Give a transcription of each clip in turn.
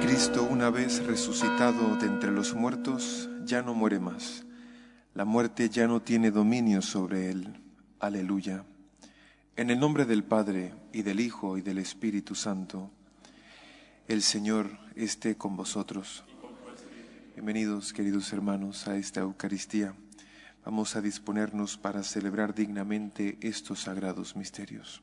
Cristo, una vez resucitado de entre los muertos, ya no muere más. La muerte ya no tiene dominio sobre él. Aleluya. En el nombre del Padre, y del Hijo, y del Espíritu Santo, el Señor esté con vosotros. Bienvenidos, queridos hermanos, a esta Eucaristía. Vamos a disponernos para celebrar dignamente estos sagrados misterios.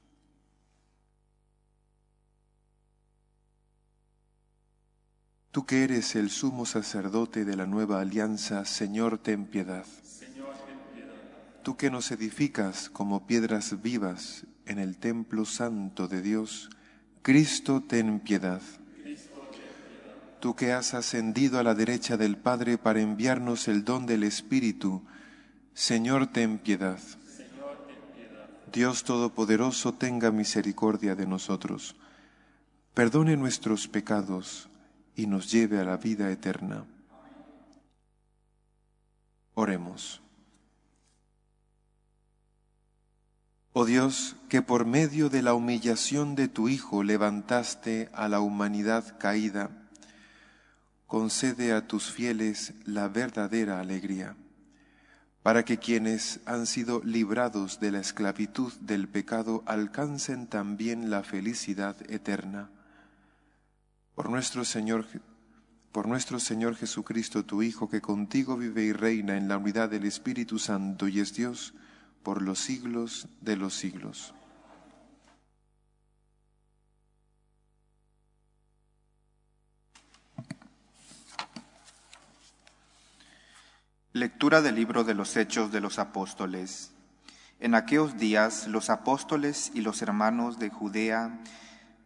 Tú que eres el sumo sacerdote de la nueva alianza, Señor, ten piedad. Tú que nos edificas como piedras vivas en el templo santo de Dios, Cristo, ten piedad. Tú que has ascendido a la derecha del Padre para enviarnos el don del Espíritu, Señor, ten piedad. Dios Todopoderoso, tenga misericordia de nosotros. Perdone nuestros pecados y nos lleve a la vida eterna. Oremos. Oh Dios, que por medio de la humillación de tu Hijo levantaste a la humanidad caída, concede a tus fieles la verdadera alegría, para que quienes han sido librados de la esclavitud del pecado alcancen también la felicidad eterna por nuestro Señor por nuestro Señor Jesucristo, tu Hijo, que contigo vive y reina en la unidad del Espíritu Santo y es Dios por los siglos de los siglos. Lectura del libro de los Hechos de los Apóstoles. En aquellos días los apóstoles y los hermanos de Judea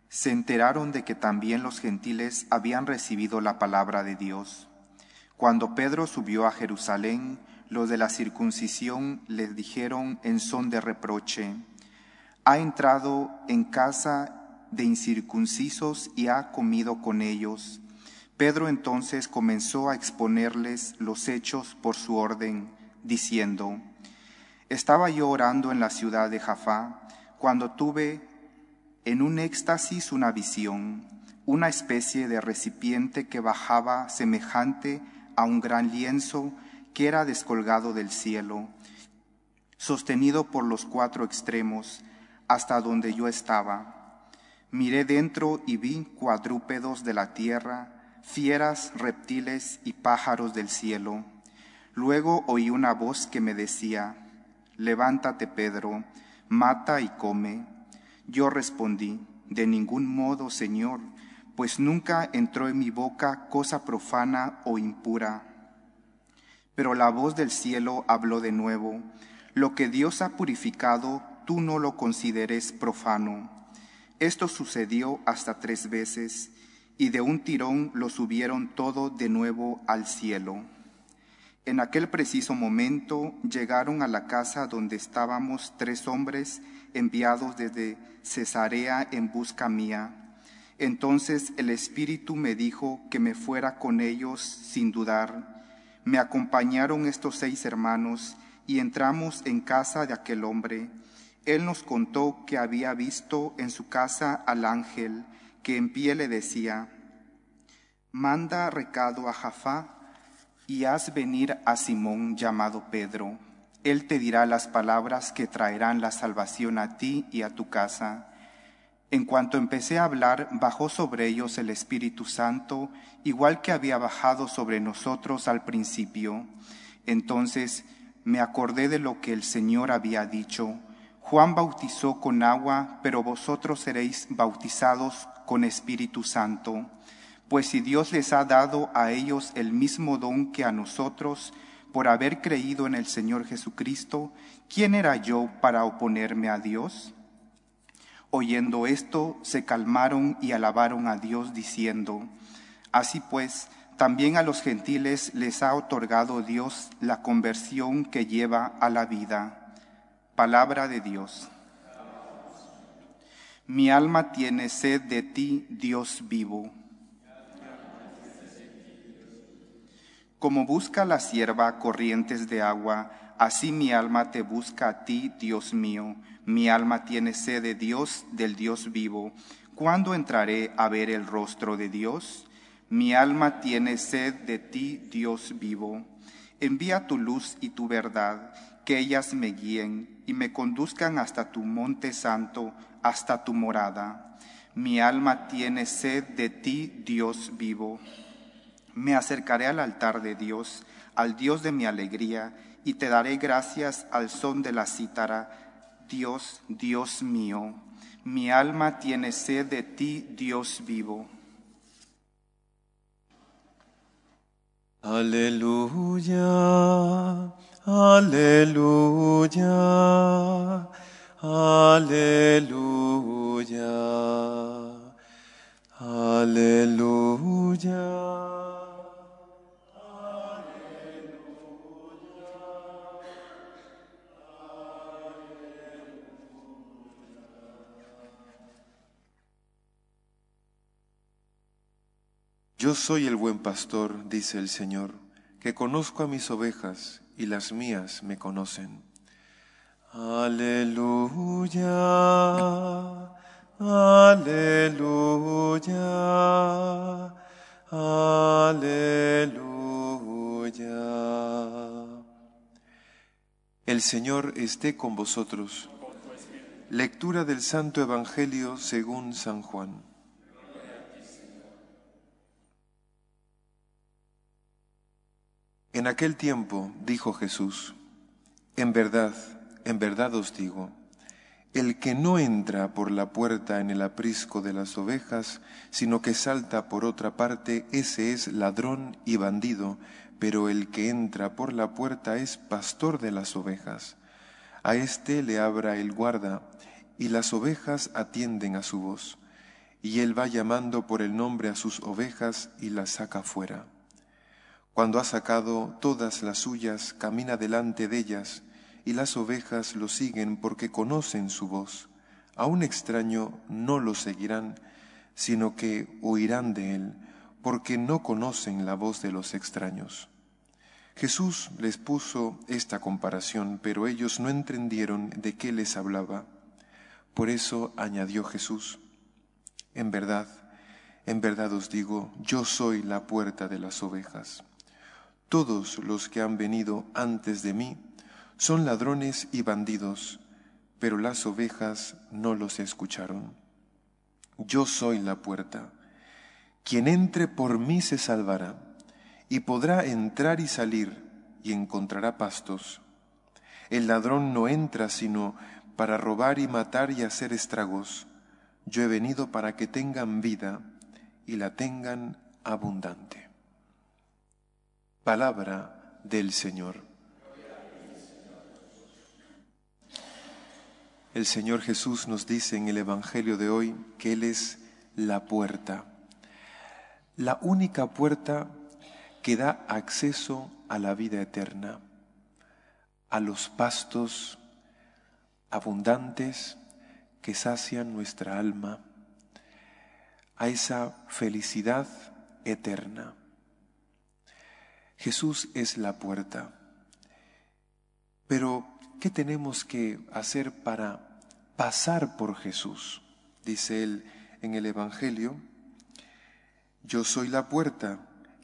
se enteraron de que también los gentiles habían recibido la palabra de Dios. Cuando Pedro subió a Jerusalén, los de la circuncisión les dijeron en son de reproche, ha entrado en casa de incircuncisos y ha comido con ellos. Pedro entonces comenzó a exponerles los hechos por su orden, diciendo, Estaba yo orando en la ciudad de Jafá cuando tuve en un éxtasis una visión, una especie de recipiente que bajaba semejante a un gran lienzo que era descolgado del cielo, sostenido por los cuatro extremos hasta donde yo estaba. Miré dentro y vi cuadrúpedos de la tierra, fieras, reptiles y pájaros del cielo. Luego oí una voz que me decía, Levántate, Pedro, mata y come. Yo respondí, de ningún modo, Señor, pues nunca entró en mi boca cosa profana o impura. Pero la voz del cielo habló de nuevo, lo que Dios ha purificado, tú no lo consideres profano. Esto sucedió hasta tres veces, y de un tirón lo subieron todo de nuevo al cielo. En aquel preciso momento llegaron a la casa donde estábamos tres hombres enviados desde Cesarea en busca mía. Entonces el Espíritu me dijo que me fuera con ellos sin dudar. Me acompañaron estos seis hermanos y entramos en casa de aquel hombre. Él nos contó que había visto en su casa al ángel que en pie le decía, manda recado a Jafá y haz venir a Simón llamado Pedro él te dirá las palabras que traerán la salvación a ti y a tu casa. En cuanto empecé a hablar, bajó sobre ellos el Espíritu Santo, igual que había bajado sobre nosotros al principio. Entonces me acordé de lo que el Señor había dicho. Juan bautizó con agua, pero vosotros seréis bautizados con Espíritu Santo. Pues si Dios les ha dado a ellos el mismo don que a nosotros, por haber creído en el Señor Jesucristo, ¿quién era yo para oponerme a Dios? Oyendo esto, se calmaron y alabaron a Dios diciendo, Así pues, también a los gentiles les ha otorgado Dios la conversión que lleva a la vida. Palabra de Dios. Mi alma tiene sed de ti, Dios vivo. Como busca la sierva corrientes de agua, así mi alma te busca a ti, Dios mío. Mi alma tiene sed de Dios, del Dios vivo. ¿Cuándo entraré a ver el rostro de Dios? Mi alma tiene sed de ti, Dios vivo. Envía tu luz y tu verdad, que ellas me guíen y me conduzcan hasta tu monte santo, hasta tu morada. Mi alma tiene sed de ti, Dios vivo. Me acercaré al altar de Dios, al Dios de mi alegría, y te daré gracias al son de la cítara. Dios, Dios mío, mi alma tiene sed de ti, Dios vivo. Aleluya, aleluya, aleluya, aleluya. Yo soy el buen pastor, dice el Señor, que conozco a mis ovejas y las mías me conocen. Aleluya, aleluya, aleluya. El Señor esté con vosotros. Lectura del Santo Evangelio según San Juan. En aquel tiempo dijo Jesús, en verdad, en verdad os digo, el que no entra por la puerta en el aprisco de las ovejas, sino que salta por otra parte, ese es ladrón y bandido, pero el que entra por la puerta es pastor de las ovejas. A éste le abra el guarda, y las ovejas atienden a su voz, y él va llamando por el nombre a sus ovejas y las saca fuera. Cuando ha sacado todas las suyas, camina delante de ellas, y las ovejas lo siguen porque conocen su voz. A un extraño no lo seguirán, sino que huirán de él, porque no conocen la voz de los extraños. Jesús les puso esta comparación, pero ellos no entendieron de qué les hablaba. Por eso añadió Jesús, En verdad, en verdad os digo, yo soy la puerta de las ovejas. Todos los que han venido antes de mí son ladrones y bandidos, pero las ovejas no los escucharon. Yo soy la puerta. Quien entre por mí se salvará, y podrá entrar y salir, y encontrará pastos. El ladrón no entra sino para robar y matar y hacer estragos. Yo he venido para que tengan vida y la tengan abundante. Palabra del Señor. El Señor Jesús nos dice en el Evangelio de hoy que Él es la puerta, la única puerta que da acceso a la vida eterna, a los pastos abundantes que sacian nuestra alma, a esa felicidad eterna. Jesús es la puerta. Pero, ¿qué tenemos que hacer para pasar por Jesús? Dice él en el Evangelio, yo soy la puerta,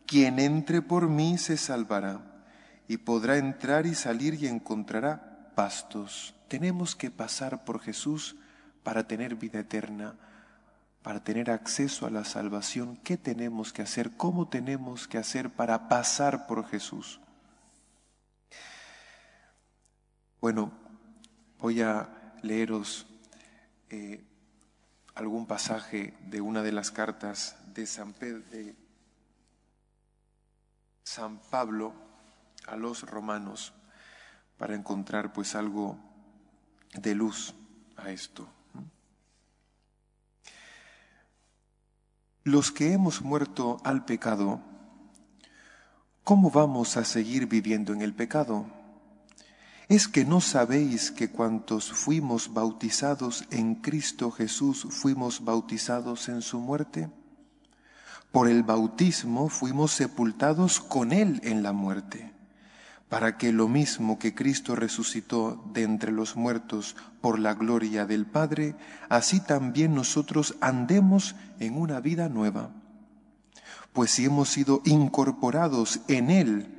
quien entre por mí se salvará y podrá entrar y salir y encontrará pastos. Tenemos que pasar por Jesús para tener vida eterna para tener acceso a la salvación, ¿qué tenemos que hacer? ¿Cómo tenemos que hacer para pasar por Jesús? Bueno, voy a leeros eh, algún pasaje de una de las cartas de San, de San Pablo a los romanos para encontrar pues algo de luz a esto. Los que hemos muerto al pecado, ¿cómo vamos a seguir viviendo en el pecado? ¿Es que no sabéis que cuantos fuimos bautizados en Cristo Jesús fuimos bautizados en su muerte? por el bautismo fuimos sepultados con Él en la muerte, para que lo mismo que Cristo resucitó de entre los muertos por la gloria del Padre, así también nosotros andemos en una vida nueva. Pues si hemos sido incorporados en Él,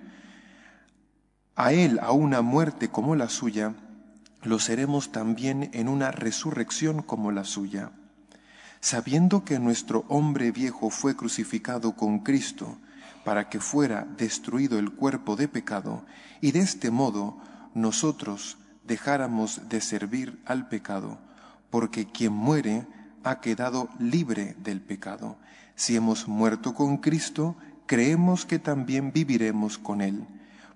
a Él a una muerte como la suya, lo seremos también en una resurrección como la suya sabiendo que nuestro hombre viejo fue crucificado con Cristo para que fuera destruido el cuerpo de pecado, y de este modo nosotros dejáramos de servir al pecado, porque quien muere ha quedado libre del pecado. Si hemos muerto con Cristo, creemos que también viviremos con Él,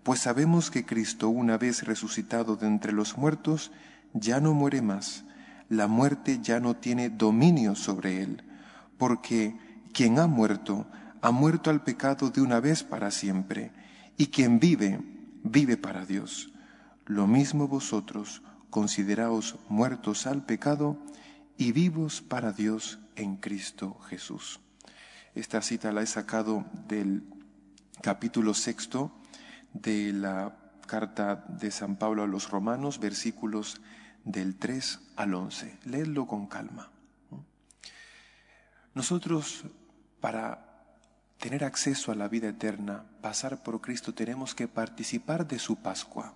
pues sabemos que Cristo, una vez resucitado de entre los muertos, ya no muere más la muerte ya no tiene dominio sobre él, porque quien ha muerto, ha muerto al pecado de una vez para siempre, y quien vive, vive para Dios. Lo mismo vosotros, consideraos muertos al pecado y vivos para Dios en Cristo Jesús. Esta cita la he sacado del capítulo sexto de la carta de San Pablo a los Romanos, versículos del 3 al 11. Leedlo con calma. Nosotros, para tener acceso a la vida eterna, pasar por Cristo, tenemos que participar de su Pascua.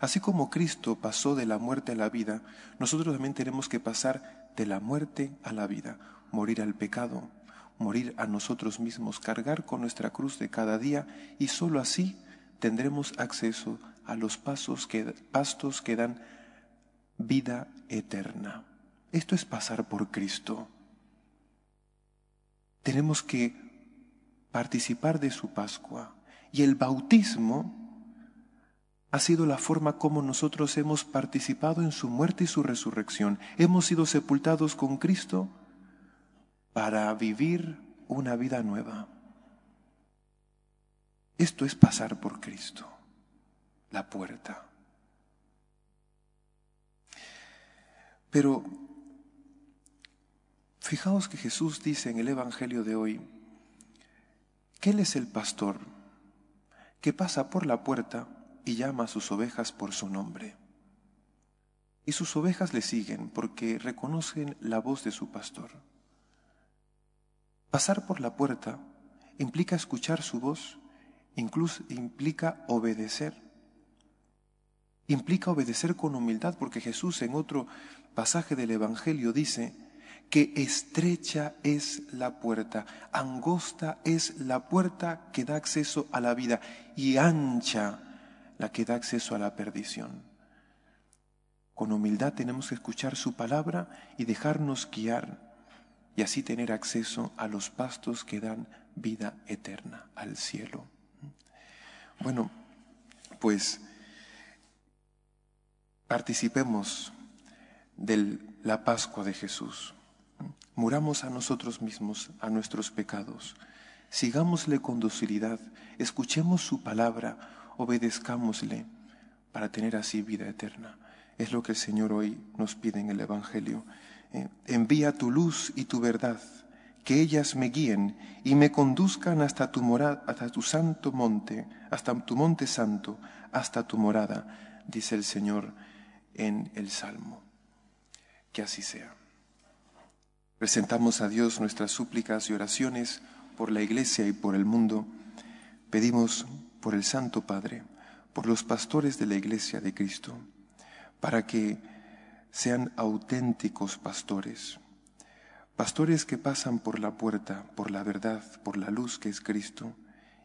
Así como Cristo pasó de la muerte a la vida, nosotros también tenemos que pasar de la muerte a la vida, morir al pecado, morir a nosotros mismos, cargar con nuestra cruz de cada día y sólo así tendremos acceso a los pasos que, pastos que dan vida eterna. Esto es pasar por Cristo. Tenemos que participar de su Pascua. Y el bautismo ha sido la forma como nosotros hemos participado en su muerte y su resurrección. Hemos sido sepultados con Cristo para vivir una vida nueva. Esto es pasar por Cristo, la puerta. Pero fijaos que Jesús dice en el Evangelio de hoy que Él es el pastor que pasa por la puerta y llama a sus ovejas por su nombre. Y sus ovejas le siguen porque reconocen la voz de su pastor. Pasar por la puerta implica escuchar su voz, incluso implica obedecer. Implica obedecer con humildad porque Jesús en otro pasaje del Evangelio dice que estrecha es la puerta, angosta es la puerta que da acceso a la vida y ancha la que da acceso a la perdición. Con humildad tenemos que escuchar su palabra y dejarnos guiar y así tener acceso a los pastos que dan vida eterna, al cielo. Bueno, pues participemos de la Pascua de Jesús. Muramos a nosotros mismos, a nuestros pecados. Sigámosle con docilidad, escuchemos su palabra, obedezcámosle para tener así vida eterna. Es lo que el Señor hoy nos pide en el Evangelio. Eh, envía tu luz y tu verdad, que ellas me guíen y me conduzcan hasta tu morada, hasta tu santo monte, hasta tu monte santo, hasta tu morada, dice el Señor en el Salmo que así sea. Presentamos a Dios nuestras súplicas y oraciones por la Iglesia y por el mundo. Pedimos por el Santo Padre, por los pastores de la Iglesia de Cristo, para que sean auténticos pastores, pastores que pasan por la puerta, por la verdad, por la luz que es Cristo,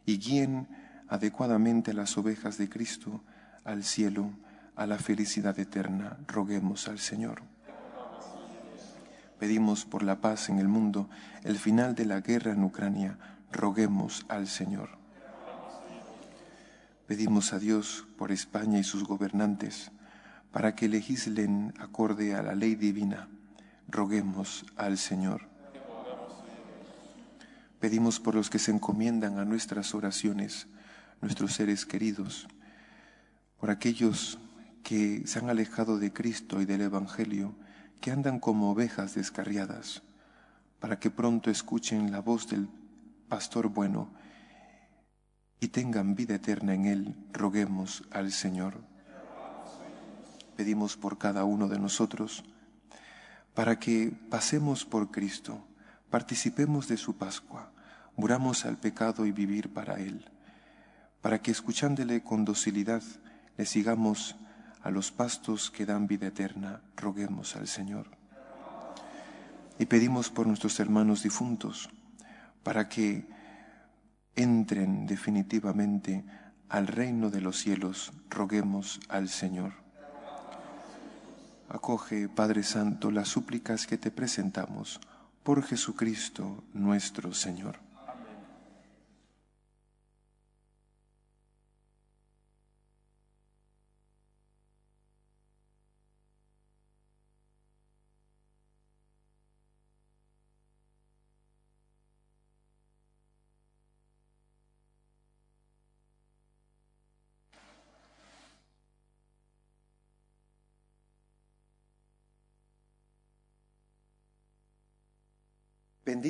y guíen adecuadamente a las ovejas de Cristo al cielo, a la felicidad eterna. Roguemos al Señor. Pedimos por la paz en el mundo, el final de la guerra en Ucrania. Roguemos al Señor. Pedimos a Dios por España y sus gobernantes, para que legislen acorde a la ley divina. Roguemos al Señor. Pedimos por los que se encomiendan a nuestras oraciones, nuestros seres queridos, por aquellos que se han alejado de Cristo y del Evangelio, que andan como ovejas descarriadas, para que pronto escuchen la voz del pastor bueno, y tengan vida eterna en Él, roguemos al Señor. Pedimos por cada uno de nosotros, para que pasemos por Cristo, participemos de su Pascua, muramos al pecado y vivir para Él, para que escuchándole con docilidad le sigamos a los pastos que dan vida eterna, roguemos al Señor. Y pedimos por nuestros hermanos difuntos, para que entren definitivamente al reino de los cielos, roguemos al Señor. Acoge, Padre Santo, las súplicas que te presentamos por Jesucristo nuestro Señor.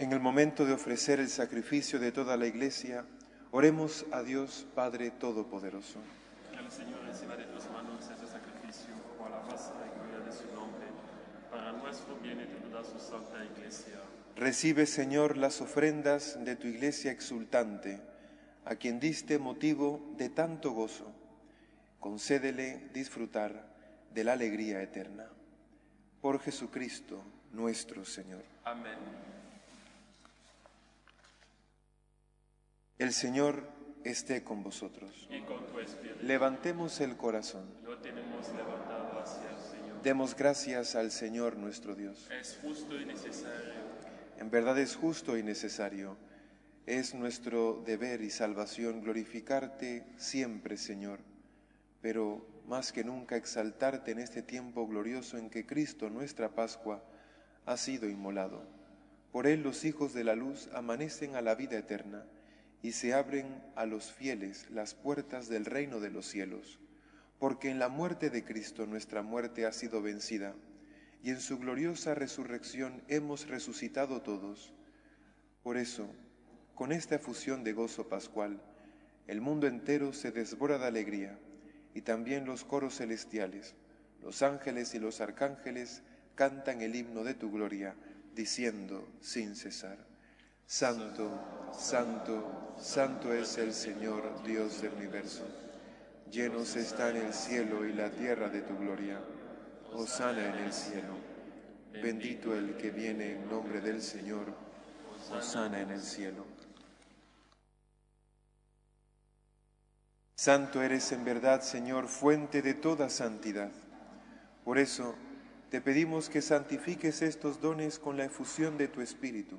En el momento de ofrecer el sacrificio de toda la Iglesia, oremos a Dios Padre Todopoderoso. Que el Señor reciba de tus manos ese sacrificio por la raza y gloria de su nombre, para nuestro bien y de toda su santa Iglesia. Recibe, Señor, las ofrendas de tu Iglesia exultante, a quien diste motivo de tanto gozo. Concédele disfrutar de la alegría eterna. Por Jesucristo nuestro Señor. Amén. El Señor esté con vosotros. Y con tu espíritu. Levantemos el corazón. Lo tenemos levantado hacia el Señor. Demos gracias al Señor nuestro Dios. Es justo y necesario. En verdad es justo y necesario. Es nuestro deber y salvación glorificarte siempre, Señor, pero más que nunca exaltarte en este tiempo glorioso en que Cristo, nuestra Pascua, ha sido inmolado. Por él los hijos de la luz amanecen a la vida eterna y se abren a los fieles las puertas del reino de los cielos, porque en la muerte de Cristo nuestra muerte ha sido vencida, y en su gloriosa resurrección hemos resucitado todos. Por eso, con esta efusión de gozo pascual, el mundo entero se desbora de alegría, y también los coros celestiales, los ángeles y los arcángeles cantan el himno de tu gloria, diciendo sin cesar. Santo, santo, santo es el Señor, Dios del universo. Llenos están el cielo y la tierra de tu gloria. Hosana en el cielo. Bendito el que viene en nombre del Señor. Hosana en el cielo. Santo eres en verdad, Señor, fuente de toda santidad. Por eso te pedimos que santifiques estos dones con la efusión de tu Espíritu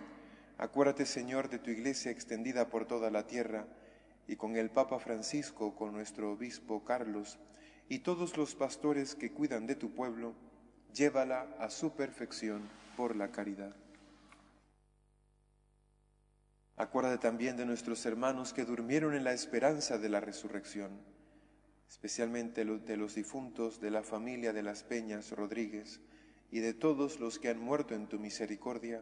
Acuérdate, Señor, de tu iglesia extendida por toda la tierra, y con el Papa Francisco, con nuestro obispo Carlos, y todos los pastores que cuidan de tu pueblo, llévala a su perfección por la caridad. Acuérdate también de nuestros hermanos que durmieron en la esperanza de la resurrección, especialmente de los difuntos de la familia de las Peñas Rodríguez y de todos los que han muerto en tu misericordia,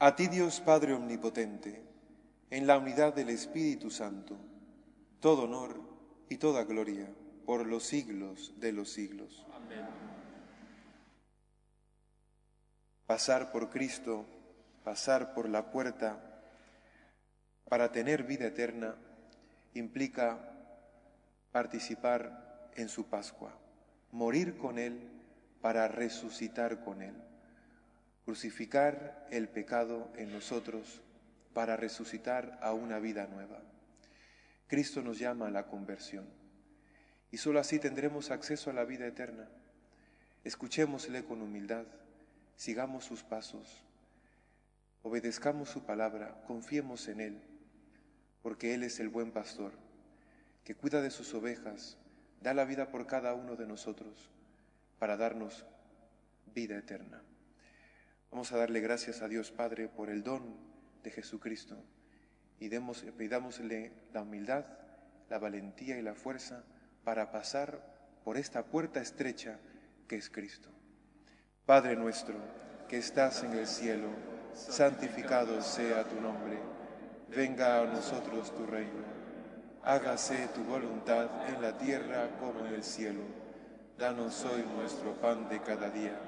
a ti Dios Padre Omnipotente, en la unidad del Espíritu Santo, todo honor y toda gloria por los siglos de los siglos. Amén. Pasar por Cristo, pasar por la puerta para tener vida eterna implica participar en su Pascua, morir con Él para resucitar con Él crucificar el pecado en nosotros para resucitar a una vida nueva. Cristo nos llama a la conversión y sólo así tendremos acceso a la vida eterna. Escuchémosle con humildad, sigamos sus pasos, obedezcamos su palabra, confiemos en Él, porque Él es el buen pastor, que cuida de sus ovejas, da la vida por cada uno de nosotros para darnos vida eterna. Vamos a darle gracias a Dios Padre por el don de Jesucristo y demos, pidámosle la humildad, la valentía y la fuerza para pasar por esta puerta estrecha que es Cristo. Padre nuestro, que estás en el cielo, santificado sea tu nombre, venga a nosotros tu reino, hágase tu voluntad en la tierra como en el cielo. Danos hoy nuestro pan de cada día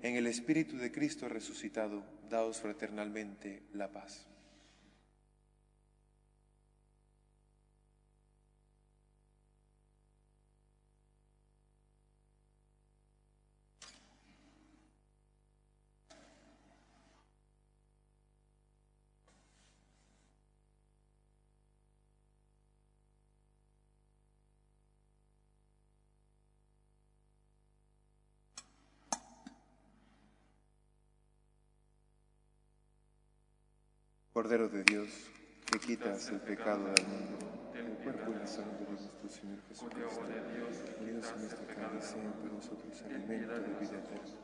En el Espíritu de Cristo resucitado, daos fraternalmente la paz. Cordero de Dios, que quitas el pecado del mundo, el cuerpo y la sangre de nuestro Señor Jesucristo, Dios nuestro Padre, sea para nosotros alimento de vida eterna.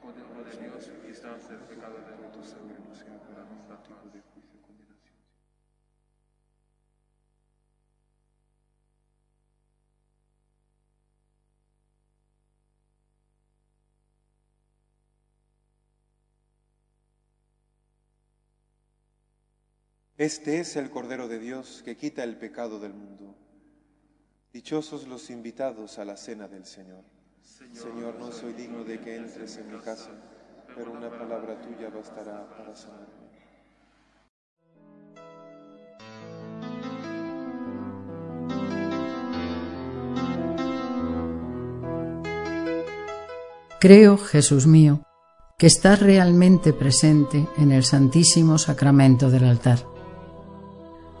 Cordero de Dios, que quitas el pecado del Tu mundo, sangre no sea para mí motivo de juicio Este es el Cordero de Dios que quita el pecado del mundo. Dichosos los invitados a la cena del Señor. Señor, no soy digno de que entres en mi casa, pero una palabra tuya bastará para sanarme. Creo, Jesús mío, que estás realmente presente en el Santísimo Sacramento del altar.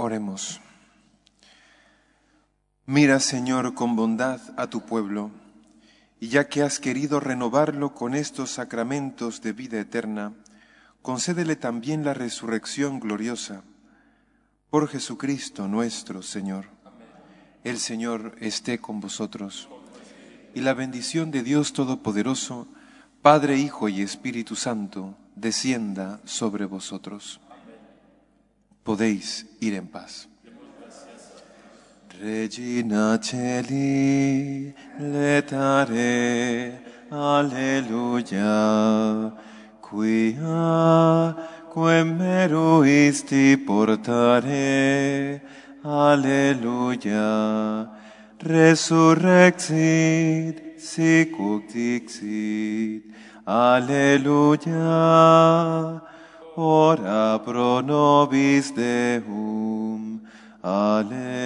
Oremos. Mira, Señor, con bondad a tu pueblo, y ya que has querido renovarlo con estos sacramentos de vida eterna, concédele también la resurrección gloriosa. Por Jesucristo nuestro Señor. El Señor esté con vosotros, y la bendición de Dios Todopoderoso, Padre, Hijo y Espíritu Santo, descienda sobre vosotros podéis ir en paz. Regina Celi, letare, alleluia, quia quem meruisti portare, alleluia, resurrexit, sic dixit, alleluia, ora pro nobis Deum. Alleluia.